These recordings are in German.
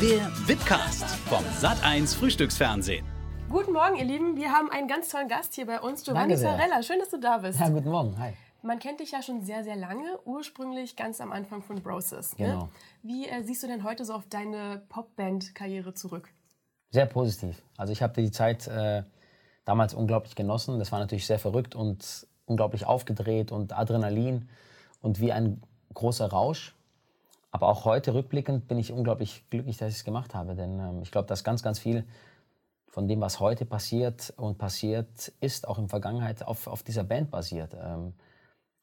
Der Webcast vom Sat1 Frühstücksfernsehen. Guten Morgen, ihr Lieben. Wir haben einen ganz tollen Gast hier bei uns, Giovanni. Sarella. Schön, dass du da bist. Ja, guten Morgen. Hi. Man kennt dich ja schon sehr, sehr lange, ursprünglich ganz am Anfang von Broses. Ne? Genau. Wie äh, siehst du denn heute so auf deine Popband-Karriere zurück? Sehr positiv. Also ich habe die Zeit äh, damals unglaublich genossen. Das war natürlich sehr verrückt und unglaublich aufgedreht und Adrenalin und wie ein großer Rausch. Aber auch heute rückblickend bin ich unglaublich glücklich, dass ich es gemacht habe. Denn ähm, ich glaube, dass ganz, ganz viel von dem, was heute passiert und passiert ist, auch in der Vergangenheit auf, auf dieser Band basiert. Ähm,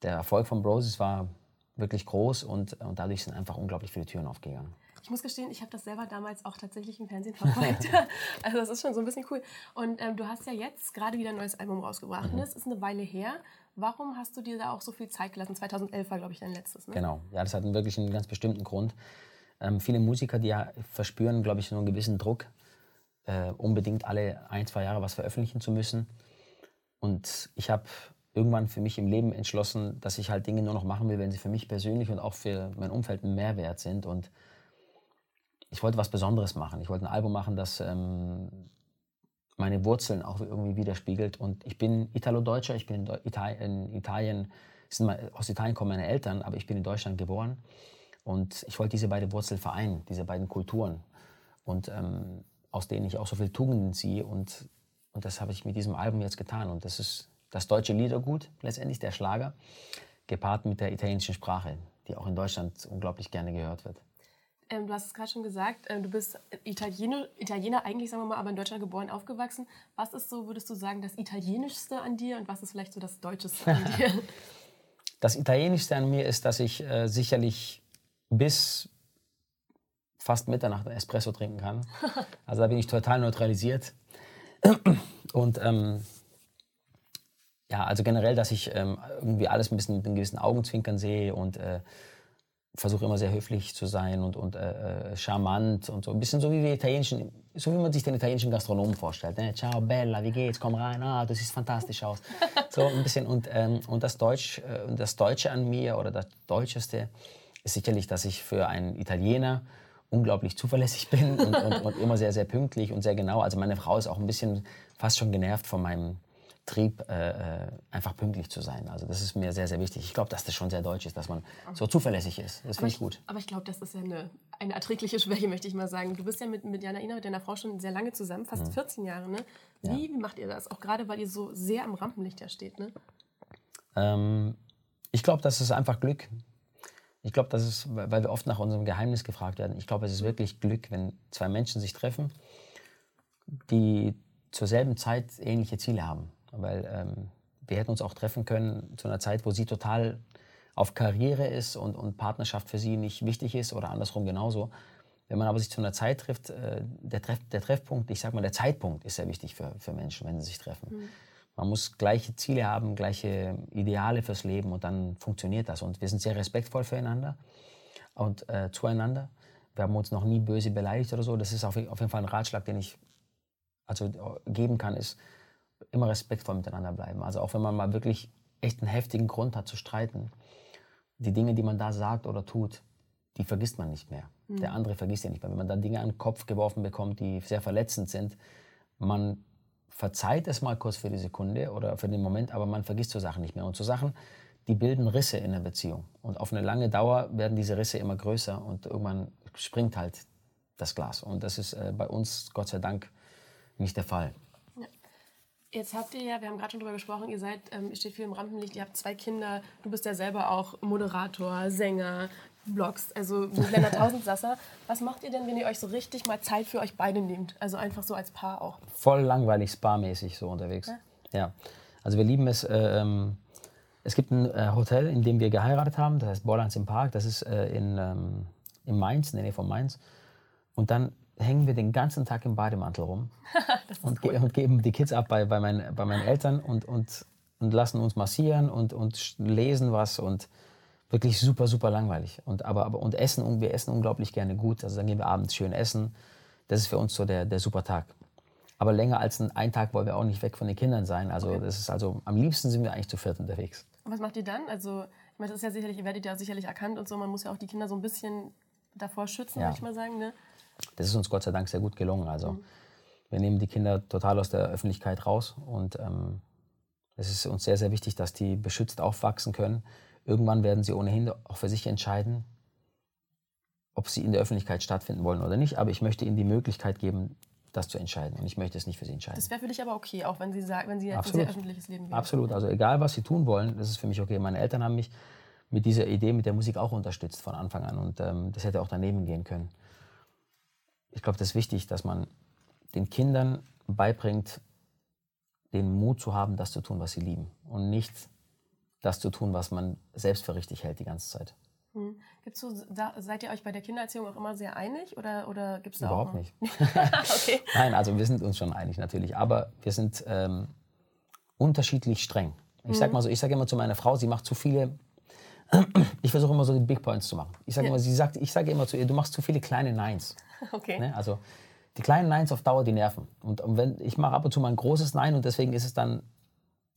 der Erfolg von Broses war wirklich groß und, und dadurch sind einfach unglaublich viele Türen aufgegangen. Ich muss gestehen, ich habe das selber damals auch tatsächlich im Fernsehen verfolgt. also das ist schon so ein bisschen cool. Und ähm, du hast ja jetzt gerade wieder ein neues Album rausgebracht. Mhm. Das ist eine Weile her. Warum hast du dir da auch so viel Zeit gelassen? 2011 war, glaube ich, dein letztes. Ne? Genau, ja, das hat einen wirklich einen ganz bestimmten Grund. Ähm, viele Musiker, die ja verspüren, glaube ich, so einen gewissen Druck, äh, unbedingt alle ein, zwei Jahre was veröffentlichen zu müssen. Und ich habe irgendwann für mich im Leben entschlossen, dass ich halt Dinge nur noch machen will, wenn sie für mich persönlich und auch für mein Umfeld ein Mehrwert sind. Und ich wollte was Besonderes machen. Ich wollte ein Album machen, das ähm, meine Wurzeln auch irgendwie widerspiegelt. Und ich bin Italo-Deutscher, ich bin in, Deu Ital in Italien, mal, aus Italien kommen meine Eltern, aber ich bin in Deutschland geboren. Und ich wollte diese beiden Wurzeln vereinen, diese beiden Kulturen. Und ähm, aus denen ich auch so viel Tugenden ziehe. Und, und das habe ich mit diesem Album jetzt getan. Und das ist das deutsche Liedergut, letztendlich der Schlager, gepaart mit der italienischen Sprache, die auch in Deutschland unglaublich gerne gehört wird. Ähm, du hast es gerade schon gesagt, ähm, du bist Italiener, Italiener eigentlich, sagen wir mal, aber in Deutschland geboren, aufgewachsen. Was ist so, würdest du sagen, das Italienischste an dir und was ist vielleicht so das Deutscheste an dir? Das Italienischste an mir ist, dass ich äh, sicherlich bis fast Mitternacht Espresso trinken kann. Also da bin ich total neutralisiert. Und ähm, ja, also generell, dass ich ähm, irgendwie alles ein bisschen mit einem gewissen Augenzwinkern sehe und äh, versuche immer sehr höflich zu sein und, und äh, charmant und so. Ein bisschen so wie, wir italienischen, so wie man sich den italienischen Gastronomen vorstellt. Ne? Ciao, Bella, wie geht's? Komm rein, ah, du siehst fantastisch aus. So ein bisschen. Und, ähm, und das, Deutsch, äh, das Deutsche an mir oder das Deutscheste ist sicherlich, dass ich für einen Italiener unglaublich zuverlässig bin und, und, und immer sehr, sehr pünktlich und sehr genau. Also meine Frau ist auch ein bisschen fast schon genervt von meinem Trieb, äh, äh, einfach pünktlich zu sein. Also das ist mir sehr, sehr wichtig. Ich glaube, dass das schon sehr deutsch ist, dass man so zuverlässig ist. Das finde ich gut. Aber ich glaube, das ist ja eine, eine erträgliche Schwäche, möchte ich mal sagen. Du bist ja mit, mit Jana Ina, mit deiner Frau schon sehr lange zusammen, fast 14 Jahre. Ne? Wie, Ja. wie macht ihr das? Auch gerade, weil ihr so sehr am Rampenlicht ja steht. Ne? Ähm, ich glaube, das ist einfach Glück. Ich glaube, das ist, weil wir oft nach unserem Geheimnis gefragt werden. Ich glaube, es ist wirklich Glück, wenn zwei Menschen sich treffen, die zur selben Zeit ähnliche Ziele haben. Weil ähm, wir hätten uns auch treffen können zu einer Zeit, wo sie total auf Karriere ist und, und Partnerschaft für sie nicht wichtig ist oder andersrum genauso. Wenn man aber sich zu einer Zeit trifft, äh, der, Treff, der Treffpunkt, ich sag mal, der Zeitpunkt ist sehr wichtig für, für Menschen, wenn sie sich treffen. Man muss gleiche Ziele haben, gleiche Ideale fürs Leben und dann funktioniert das. Und wir sind sehr respektvoll füreinander und äh, zueinander. Wir haben uns noch nie böse beleidigt oder so. Das ist auf, auf jeden Fall ein Ratschlag, den ich also äh, geben kann, ist immer respektvoll miteinander bleiben. Also auch wenn man mal wirklich echt einen heftigen Grund hat zu streiten, die Dinge, die man da sagt oder tut, die vergisst man nicht mehr. Der andere vergisst die nicht mehr. Wenn man da Dinge an den Kopf geworfen bekommt, die sehr verletzend sind, man verzeiht es mal kurz für die Sekunde oder für den Moment, aber man vergisst so Sachen nicht mehr. Und so Sachen, die bilden Risse in der Beziehung. Und auf eine lange Dauer werden diese Risse immer größer und irgendwann springt halt das Glas. Und das ist äh, bei uns, Gott sei Dank, nicht der Fall. Jetzt habt ihr ja, wir haben gerade schon drüber gesprochen, ihr seid, ähm, ihr steht viel im Rampenlicht, ihr habt zwei Kinder, du bist ja selber auch Moderator, Sänger, Blogs, also Lennart Tausendsasser. Was macht ihr denn, wenn ihr euch so richtig mal Zeit für euch beide nehmt? Also einfach so als Paar auch. voll langweilig, sparmäßig so unterwegs. Ja. Also wir lieben es. Äh, ähm, es gibt ein äh, Hotel, in dem wir geheiratet haben, das heißt Borlands im Park. Das ist äh, in, ähm, in Mainz, in der Nähe von Mainz. Und dann hängen wir den ganzen Tag im Bademantel rum und, ge und geben die Kids ab bei, bei, meinen, bei meinen Eltern und, und, und lassen uns massieren und, und lesen was und wirklich super, super langweilig. Und, aber, aber, und essen, und wir essen unglaublich gerne gut. Also dann gehen wir abends schön essen. Das ist für uns so der, der super Tag. Aber länger als ein, Tag wollen wir auch nicht weg von den Kindern sein. Also das ist also am liebsten sind wir eigentlich zu viert unterwegs. Und was macht ihr dann? Also, ich meine, das ist ja sicherlich, ihr werdet ja sicherlich erkannt und so, man muss ja auch die Kinder so ein bisschen davor schützen, Ja. würde ich mal sagen. Ne? Das ist uns Gott sei Dank sehr gut gelungen. Also wir nehmen die Kinder total aus der Öffentlichkeit raus und ähm, es ist uns sehr, sehr wichtig, dass die beschützt aufwachsen können. Irgendwann werden sie ohnehin auch für sich entscheiden, ob sie in der Öffentlichkeit stattfinden wollen oder nicht. Aber ich möchte ihnen die Möglichkeit geben, das zu entscheiden. Und ich möchte es nicht für sie entscheiden. Das wäre für dich aber okay, auch wenn sie sagen, wenn sie jetzt ein sehr öffentliches Leben leben. Absolut. Also egal, was sie tun wollen, das ist für mich okay. Meine Eltern haben mich mit dieser Idee, mit der Musik auch unterstützt von Anfang an. Und ähm, das hätte auch daneben gehen können. Ich glaube, das ist wichtig, dass man den Kindern beibringt, den Mut zu haben, das zu tun, was sie lieben. Und nicht das zu tun, was man selbst für richtig hält die ganze Zeit. Gibt's so, seid ihr euch bei der Kindererziehung auch immer sehr einig oder, oder gibt es da Überhaupt nicht. okay. Nein, also wir sind uns schon einig natürlich, aber wir sind ähm, unterschiedlich streng. Ich sag mal so, ich sage immer zu meiner Frau, sie macht zu viele. Ich versuche immer so die Big Points zu machen. Ich sage Ja. immer, sie sagt, ich sage immer zu ihr, du machst zu viele kleine Neins. okay. Ne? Also die kleinen Neins auf Dauer die nerven. Und, und wenn ich mache ab und zu mal ein großes Nein und deswegen ist es dann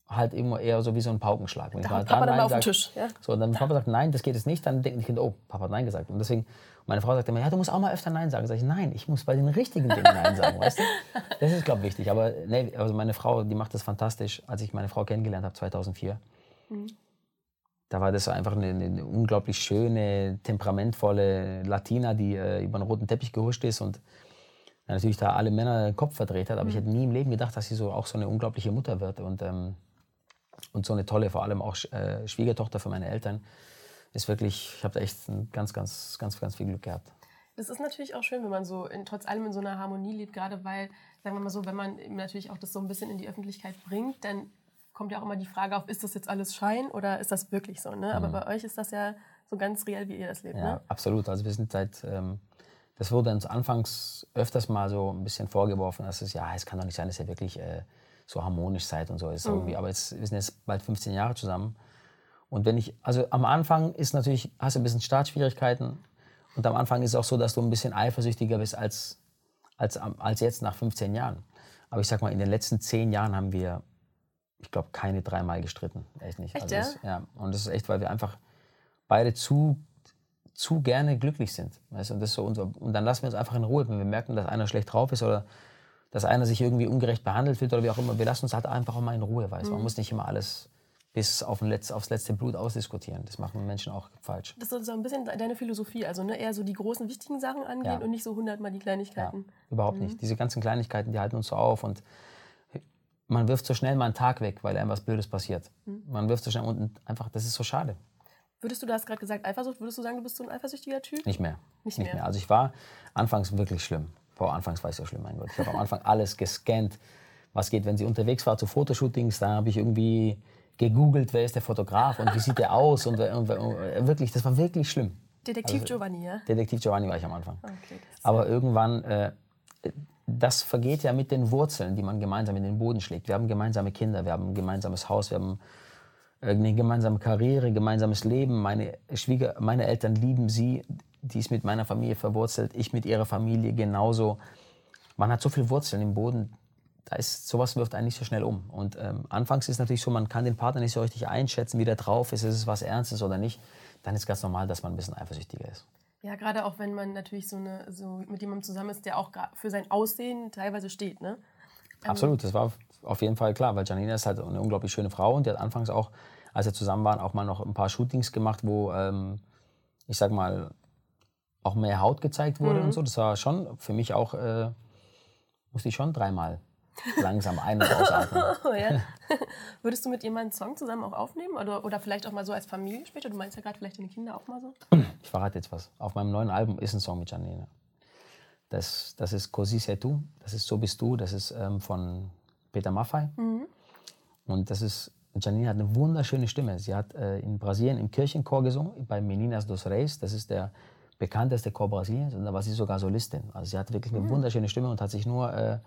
halt immer eher so wie so ein Paukenschlag. Wenn ich Da mal haut Papa da dann Nein auf den Tisch, ja? So, und dann Papa sagt Nein, das geht jetzt nicht, dann denkt die Kinder, oh, Papa hat Nein gesagt. Und deswegen, meine Frau sagt immer, ja, du musst auch mal öfter Nein sagen. Sag ich, nein, ich muss bei den richtigen Dingen Nein sagen, weißt du? Das ist, glaube ich, wichtig. Aber nee, also meine Frau, die macht das fantastisch. Als ich meine Frau kennengelernt habe, 2004, da war das einfach eine, eine unglaublich schöne, temperamentvolle Latina, die äh, über einen roten Teppich gehuscht ist und natürlich da alle Männer den Kopf verdreht hat. Aber ich hätte nie im Leben gedacht, dass sie so auch so eine unglaubliche Mutter wird und, ähm, und so eine tolle, vor allem auch äh, Schwiegertochter für meine Eltern. Ist wirklich, ich habe da echt ganz, ganz, ganz, ganz viel Glück gehabt. Das ist natürlich auch schön, wenn man so in, trotz allem in so einer Harmonie lebt, gerade weil, sagen wir mal so, wenn man natürlich auch das so ein bisschen in die Öffentlichkeit bringt, dann kommt ja auch immer die Frage auf, ist das jetzt alles Schein oder ist das wirklich so? Ne? Aber bei euch ist das ja so ganz real, wie ihr das lebt. Mhm. Ja, Ne? absolut. Also wir sind seit, ähm, das wurde uns anfangs öfters mal so ein bisschen vorgeworfen, dass es, ja, es kann doch nicht sein, dass ihr wirklich äh, so harmonisch seid und so. Ist irgendwie, aber jetzt, wir sind jetzt bald 15 Jahre zusammen. Und wenn ich, also am Anfang ist natürlich, hast du ein bisschen Startschwierigkeiten und am Anfang ist es auch so, dass du ein bisschen eifersüchtiger bist als, als, als jetzt nach 15 Jahren. Aber ich sag mal, in den letzten 10 Jahren haben wir, ich glaube, keine dreimal gestritten. Echt nicht. Echt, also ja? das, ja? Und das ist echt, weil wir einfach beide zu, zu gerne glücklich sind. Weißt? Und, das so unser, und dann lassen wir uns einfach in Ruhe. Wenn wir merken, dass einer schlecht drauf ist oder dass einer sich irgendwie ungerecht behandelt fühlt oder wie auch immer, wir lassen uns halt einfach auch mal in Ruhe. Weißt? Mhm. Man muss nicht immer alles bis auf Letz-, aufs letzte Blut ausdiskutieren. Das machen Menschen auch falsch. Das ist so ein bisschen deine Philosophie, also ne? eher so die großen, wichtigen Sachen angehen Ja. und nicht so hundertmal die Ja, Kleinigkeiten. überhaupt nicht. Diese ganzen Kleinigkeiten, die halten uns so auf und man wirft so schnell mal einen Tag weg, weil einem was Blödes passiert. Man wirft so schnell und einfach, das ist so schade. Würdest du, du hast gerade gesagt, Eifersucht, würdest du sagen, du bist so ein eifersüchtiger Typ? Nicht mehr. Nicht mehr. Also ich war anfangs wirklich schlimm. Boah, anfangs war ich so schlimm, mein Gott. Ich habe am Anfang alles gescannt, was geht, wenn sie unterwegs war zu Fotoshootings. Da habe ich irgendwie gegoogelt, wer ist der Fotograf und wie sieht der aus und, und, und äh, wirklich, das war wirklich schlimm. Detektiv Also- Giovanni, ja? Detektiv Giovanni war ich am Anfang. Okay, Aber irgendwann, äh, das vergeht ja mit den Wurzeln, die man gemeinsam in den Boden schlägt. Wir haben gemeinsame Kinder, wir haben ein gemeinsames Haus, wir haben äh, eine gemeinsame Karriere, gemeinsames Leben. Meine, Schwieger, meine Eltern lieben sie, die ist mit meiner Familie verwurzelt, ich mit ihrer Familie genauso. Man hat so viele Wurzeln im Boden, da ist, sowas wirft einen nicht so schnell um. Und ähm, anfangs ist natürlich so, man kann den Partner nicht so richtig einschätzen, wie der drauf ist, ist es was Ernstes oder nicht. Dann ist ganz normal, dass man ein bisschen eifersüchtiger ist. Ja, gerade auch wenn man natürlich so, eine, so mit jemandem zusammen ist, der auch für sein Aussehen teilweise steht, ne? Absolut, das war auf jeden Fall klar, weil Janina ist halt eine unglaublich schöne Frau und die hat anfangs auch, als wir zusammen waren, auch mal noch ein paar Shootings gemacht, wo, ähm, ich sag mal, auch mehr Haut gezeigt wurde und so. Das war schon für mich auch, äh, musste ich schon dreimal langsam ein- und ausatmen. Oh, ja. Würdest du mit jemandem einen Song zusammen auch aufnehmen? Oder, oder vielleicht auch mal so als Familie später? Du meinst ja gerade vielleicht deine Kinder auch mal so. Ich verrate jetzt was. Auf meinem neuen Album ist ein Song mit Janina. Das, das ist Così sei tu, das ist So bist du, das ist ähm, von Peter Maffay. Und das ist, Janina hat eine wunderschöne Stimme. Sie hat äh, in Brasilien im Kirchenchor gesungen, bei Meninas dos Reis. Das ist der bekannteste Chor Brasiliens. Und da war sie sogar Solistin. Also sie hat wirklich eine wunderschöne Stimme und hat sich nur äh,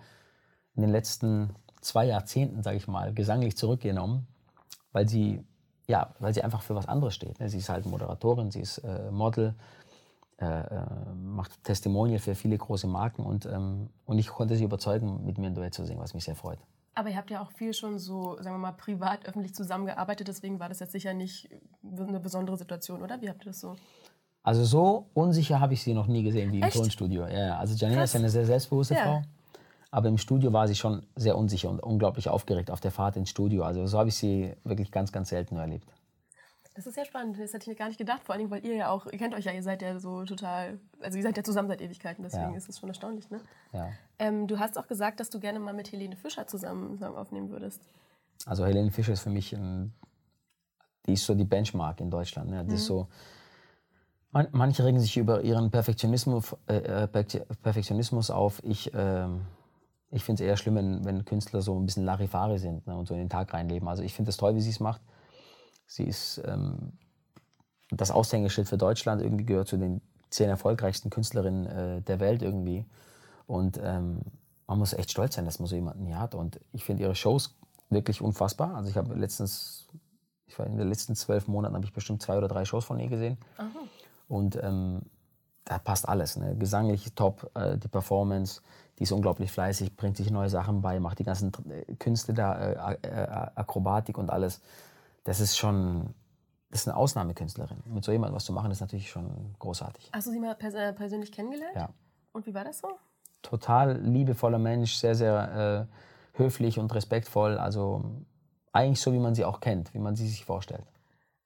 in den letzten zwei Jahrzehnten, sage ich mal, gesanglich zurückgenommen, weil sie, ja, weil sie einfach für was anderes steht. ne? Sie ist halt Moderatorin, sie ist äh, Model, äh, äh, macht Testimonial für viele große Marken und, ähm, und ich konnte sie überzeugen, mit mir ein Duett zu singen, was mich sehr freut. Aber ihr habt ja auch viel schon so, sagen wir mal, privat, öffentlich zusammengearbeitet. Deswegen war das jetzt sicher nicht eine besondere Situation, oder? Wie habt ihr das so? Also so unsicher habe ich sie noch nie gesehen wie im Echt? Tonstudio. Ja, ja. also Janina Krass. ist eine sehr selbstbewusste Ja. Frau. Aber im Studio war sie schon sehr unsicher und unglaublich aufgeregt auf der Fahrt ins Studio. Also so habe ich sie wirklich ganz, ganz selten erlebt. Das ist ja spannend. Das hätte ich mir gar nicht gedacht. Vor allem, weil ihr ja auch, ihr kennt euch ja, ihr seid ja so total, also ihr seid ja zusammen seit Ewigkeiten, deswegen Ja. ist es schon erstaunlich, ne? Ja. Ähm, du hast auch gesagt, dass du gerne mal mit Helene Fischer zusammen Song aufnehmen würdest. Also Helene Fischer ist für mich ein, die ist so die Benchmark in Deutschland. Ne? Das ist so, man, manche regen sich über ihren Perfektionismus, äh, äh, Perfe- Perfektionismus auf. Ich, ähm, ich finde es eher schlimm, wenn, wenn Künstler so ein bisschen Larifari sind ne? und so in den Tag reinleben. Also ich finde es toll, wie sie es macht. Sie ist ähm, das Aushängeschild für Deutschland, irgendwie gehört zu den zehn erfolgreichsten Künstlerinnen äh, der Welt irgendwie. Und ähm, man muss echt stolz sein, dass man so jemanden hier hat. Und ich finde ihre Shows wirklich unfassbar. Also ich habe letztens, ich war in den letzten zwölf Monaten, habe ich bestimmt zwei oder drei Shows von ihr gesehen. Und ähm, da passt alles. Ne? Gesanglich top, äh, die Performance, die ist unglaublich fleißig, bringt sich neue Sachen bei, macht die ganzen äh, Künste da, äh, äh, Akrobatik und alles. Das ist schon, das ist eine Ausnahmekünstlerin. Mit so jemandem was zu machen, ist natürlich schon großartig. Hast du sie mal pers äh, persönlich kennengelernt? Ja. Und wie war das so? Total liebevoller Mensch, sehr, sehr äh, höflich und respektvoll. Also eigentlich so, wie man sie auch kennt, wie man sie sich vorstellt.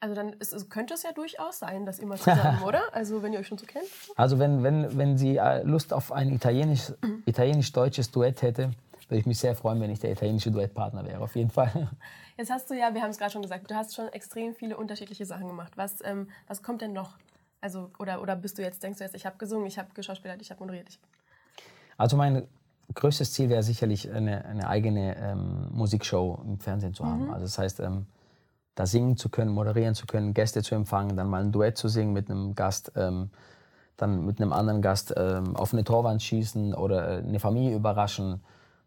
Also dann ist, es könnte es ja durchaus sein, dass ihr mal zusammen, oder? Also wenn ihr euch schon so kennt. Also wenn, wenn, wenn sie äh, Lust auf ein italienisch- italienisch-deutsches Duett hätte, würde ich mich sehr freuen, wenn ich der italienische Duettpartner wäre, auf jeden Fall. Jetzt hast du ja, wir haben es gerade schon gesagt, du hast schon extrem viele unterschiedliche Sachen gemacht. Was, ähm, was kommt denn noch? Also, oder, oder bist du jetzt, denkst du jetzt, ich habe gesungen, ich habe geschauspielert, ich habe moderiert. Ich, Also mein größtes Ziel wäre sicherlich eine, eine eigene ähm, Musikshow im Fernsehen zu haben. Also das heißt, ähm, da singen zu können, moderieren zu können, Gäste zu empfangen, dann mal ein Duett zu singen mit einem Gast, ähm, dann mit einem anderen Gast ähm, auf eine Torwand schießen oder äh, eine Familie überraschen.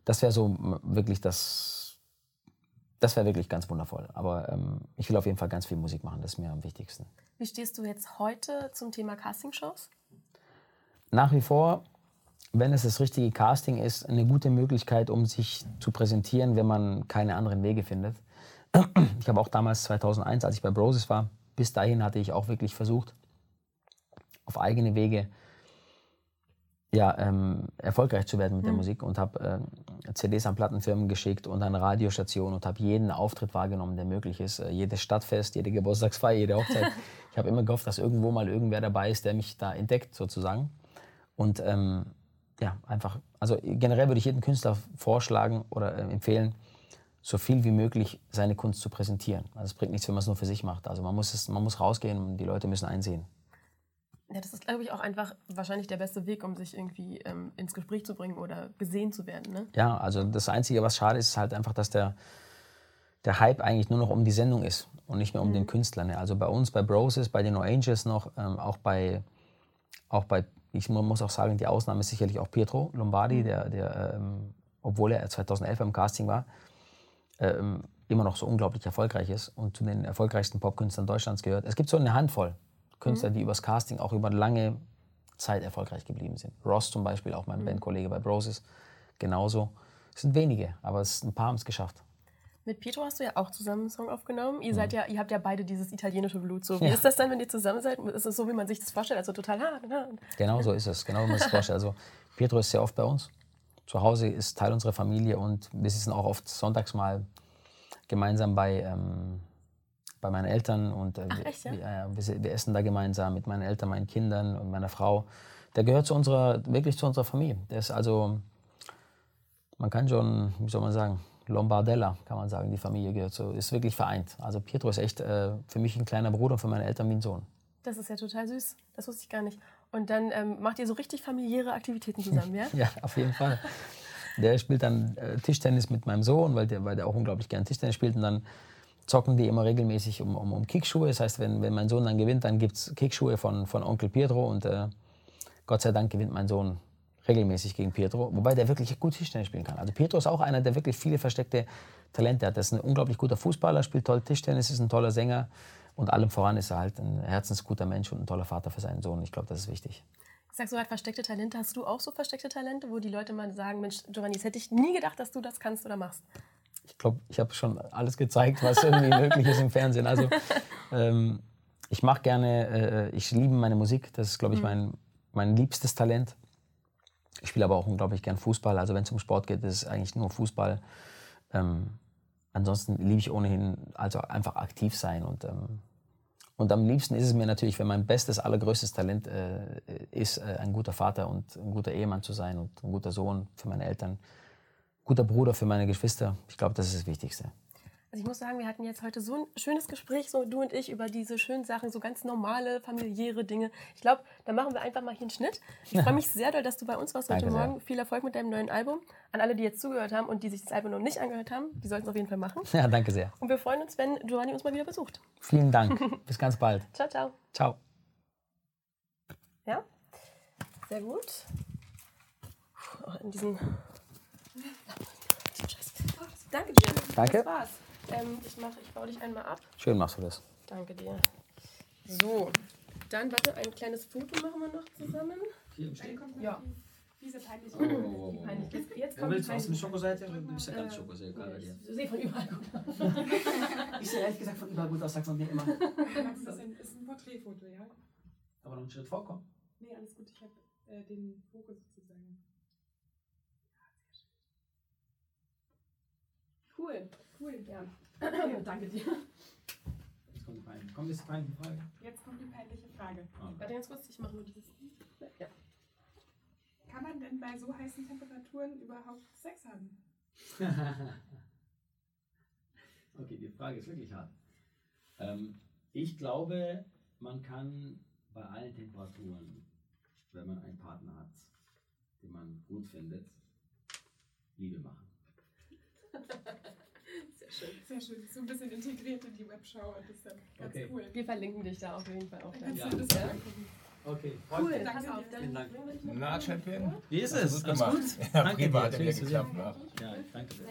Das wäre so wirklich das, das wäre wirklich ganz wundervoll. Aber ähm, ich will auf jeden Fall ganz viel Musik machen, das ist mir am wichtigsten. wie stehst du jetzt heute zum Thema Castingshows? nach wie vor, wenn es das richtige Casting ist, eine gute Möglichkeit, um sich zu präsentieren, wenn man keine anderen Wege findet. Ich habe auch damals 2001, als ich bei Broses war, bis dahin hatte ich auch wirklich versucht, auf eigene Wege ja, ähm, erfolgreich zu werden mit der Musik und habe ähm, CDs an Plattenfirmen geschickt und an Radiostationen und habe jeden Auftritt wahrgenommen, der möglich ist. Äh, jedes Stadtfest, jede Geburtstagsfeier, jede Hochzeit. ich habe immer gehofft, dass irgendwo mal irgendwer dabei ist, der mich da entdeckt sozusagen. Und ähm, ja, einfach, also generell würde ich jedem Künstler vorschlagen oder äh, empfehlen, so viel wie möglich seine Kunst zu präsentieren. Also es bringt nichts, wenn man es nur für sich macht. Also man muss, es, man muss rausgehen und die Leute müssen einsehen. Ja, das ist, glaube ich, auch einfach wahrscheinlich der beste Weg, um sich irgendwie ähm, ins Gespräch zu bringen oder gesehen zu werden. Ne? Ja, also das Einzige, was schade ist, ist halt einfach, dass der, der Hype eigentlich nur noch um die Sendung ist und nicht mehr um den Künstler. Ne? Also bei uns, bei Broses, bei den No Angels noch, ähm, auch bei, auch bei, ich mu- muss auch sagen, die Ausnahme ist sicherlich auch Pietro Lombardi, der, der ähm, obwohl er 2011 im Casting war, ähm, immer noch so unglaublich erfolgreich ist und zu den erfolgreichsten Popkünstlern Deutschlands gehört. Es gibt so eine Handvoll Künstler, die übers Casting auch über lange Zeit erfolgreich geblieben sind. Ross zum Beispiel, auch mein Bandkollege bei Broses, genauso. Es sind wenige, aber es, ein paar haben es geschafft. Mit Pietro hast du ja auch zusammen einen Song aufgenommen. Ihr, seid ja, ihr habt ja beide dieses italienische Blut. So. Wie Ja. ist das dann, wenn ihr zusammen seid? Ist es so, wie man sich das vorstellt? Also total hart. Genau so ist es, genau wie man sich vorstellt. Also Pietro ist sehr oft bei uns. Zu Hause ist Teil unserer Familie und wir sitzen auch oft sonntags mal gemeinsam bei, ähm, bei meinen Eltern und äh, Ach, wir- echt, ja? wir, wir, wir essen da gemeinsam mit meinen Eltern, meinen Kindern und meiner Frau. Der gehört zu unserer, wirklich zu unserer Familie. Der ist also, man kann schon, wie soll man sagen, Lombardella, kann man sagen, die Familie gehört so, ist wirklich vereint. Also Pietro ist echt äh, für mich ein kleiner Bruder und für meine Eltern wie ein Sohn. Das ist ja total süß. Das wusste ich gar nicht. Und dann ähm, macht ihr so richtig familiäre Aktivitäten zusammen, ja? Ja, auf jeden Fall. Der spielt dann äh, Tischtennis mit meinem Sohn, weil der, weil der auch unglaublich gern Tischtennis spielt. Und dann zocken die immer regelmäßig um, um, um Kickschuhe. Das heißt, wenn, wenn mein Sohn dann gewinnt, dann gibt es Kickschuhe von, von Onkel Pietro. Und äh, Gott sei Dank gewinnt mein Sohn regelmäßig gegen Pietro. Wobei der wirklich gut Tischtennis spielen kann. Also Pietro ist auch einer, der wirklich viele versteckte Talente hat. Er ist ein unglaublich guter Fußballer, spielt toll Tischtennis, ist ein toller Sänger. Und allem voran ist er halt ein herzensguter Mensch und ein toller Vater für seinen Sohn. Ich glaube, das ist wichtig. Ich sag so halt versteckte Talente. Hast du auch so versteckte Talente, wo die Leute mal sagen, Mensch, Giovanni, das hätte ich nie gedacht, dass du das kannst oder machst. Ich glaube, ich habe schon alles gezeigt, was irgendwie möglich ist im Fernsehen. Also ähm, ich mache gerne, äh, ich liebe meine Musik. Das ist, glaube ich, mein, mein liebstes Talent. Ich spiele aber auch unglaublich gern Fußball. Also wenn es um Sport geht, ist es eigentlich nur Fußball. Ähm, ansonsten liebe ich ohnehin also einfach aktiv sein und ähm, und am liebsten ist es mir natürlich, wenn mein bestes, allergrößtes Talent äh, ist, äh, ein guter Vater und ein guter Ehemann zu sein und ein guter Sohn für meine Eltern, guter Bruder für meine Geschwister. Ich glaube, das ist das Wichtigste. Also ich muss sagen, wir hatten jetzt heute so ein schönes Gespräch, so du und ich, über diese schönen Sachen, so ganz normale, familiäre Dinge. Ich glaube, da machen wir einfach mal hier einen Schnitt. Ich freue mich sehr doll, dass du bei uns warst heute Danke sehr. Morgen. Viel Erfolg mit deinem neuen Album. An alle, die jetzt zugehört haben und die sich das Album noch nicht angehört haben, die sollten es auf jeden Fall machen. Ja, danke sehr. Und wir freuen uns, wenn Giovanni uns mal wieder besucht. Vielen Dank. Bis ganz bald. Ciao, ciao. Ciao. Ja, sehr gut. Puh, In diesen. Danke dir. Danke. Das war's. Ähm, ich, mach, ich baue dich einmal ab. Schön machst du das. Danke dir. So, dann warte, ein kleines Foto machen wir noch zusammen. Ja. Diese peinliche. Die peinliche. Jetzt, jetzt kommt die peinliche. Schokoseite oder bist du ganz Schokoseite? Ich sehe von überall gut aus. Ich sehe ehrlich gesagt von überall gut aus, sagt man mir immer. Das ist ein, ist ein Porträtfoto, ja? Aber noch einen Schritt vorkommen. Nee, alles gut. Ich habe äh, den Fokus sozusagen. Cool, cool, ja. Danke dir. Jetzt kommt die peinliche. Kommt jetzt die peinliche Frage? Jetzt kommt die peinliche Frage. Warte ganz kurz, ich mache nur dieses. Ja. Kann man denn bei so heißen Temperaturen überhaupt Sex haben? Okay, die Frage ist wirklich hart. Ähm, ich glaube, man kann bei allen Temperaturen, wenn man einen Partner hat, den man gut findet, Liebe machen. Sehr schön. So ein bisschen integriert in die Webshow und das ist dann ganz Okay. cool. Wir verlinken dich da auf jeden Fall auch. Dann Dann. kannst du das angucken. Okay, Cool, Danke pass auf, dann Dank. Na. Champion? Wie ist es? Alles gemacht. gut? Ja, Danke prima, dir. hat ja Schön, dass du geklappt. hier- Ja. Ja, danke sehr.